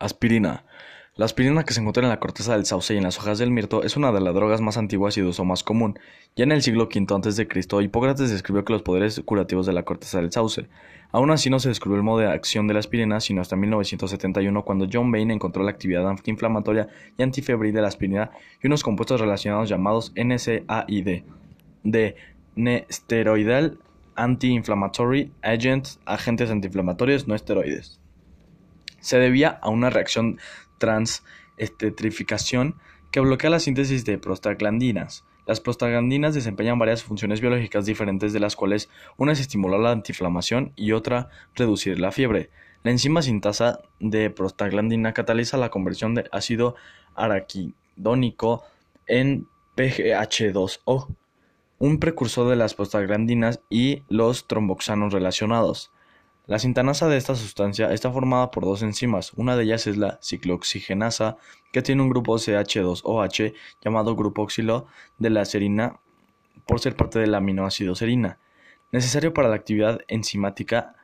Aspirina. La aspirina que se encuentra en la corteza del sauce y en las hojas del mirto es una de las drogas más antiguas y de uso más común. Ya en el siglo V a.C., Hipócrates describió que los poderes curativos de la corteza del sauce. Aún así no se descubrió el modo de acción de la aspirina sino hasta 1971 cuando John Bain encontró la actividad antiinflamatoria y antifebril de la aspirina y unos compuestos relacionados llamados NSAID, de Nesteroidal Anti-Inflammatory Agent, agentes antiinflamatorios no esteroides se debía a una reacción transestetrificación que bloquea la síntesis de prostaglandinas. Las prostaglandinas desempeñan varias funciones biológicas diferentes de las cuales una es estimular la antiinflamación y otra reducir la fiebre. La enzima sintasa de prostaglandina cataliza la conversión de ácido araquidónico en PGH2O, un precursor de las prostaglandinas y los tromboxanos relacionados. La sintanasa de esta sustancia está formada por dos enzimas, una de ellas es la ciclooxigenasa, que tiene un grupo CH2OH llamado grupo oxilo de la serina por ser parte del aminoácido serina, necesario para la actividad enzimática.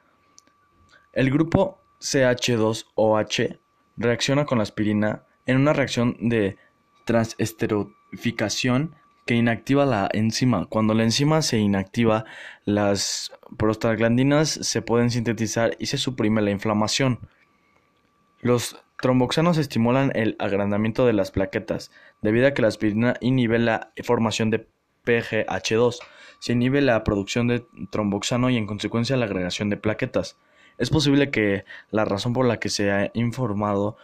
El grupo CH2OH reacciona con la aspirina en una reacción de transesterificación que inactiva la enzima. Cuando la enzima se inactiva, las prostaglandinas se pueden sintetizar y se suprime la inflamación. Los tromboxanos estimulan el agrandamiento de las plaquetas, debido a que la aspirina inhibe la formación de PGH2, se inhibe la producción de tromboxano y en consecuencia la agregación de plaquetas. Es posible que la razón por la que se ha informado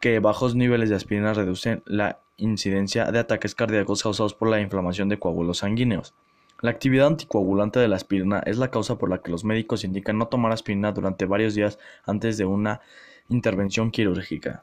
que bajos niveles de aspirina reducen la incidencia de ataques cardíacos causados por la inflamación de coágulos sanguíneos. La actividad anticoagulante de la aspirina es la causa por la que los médicos indican no tomar aspirina durante varios días antes de una intervención quirúrgica.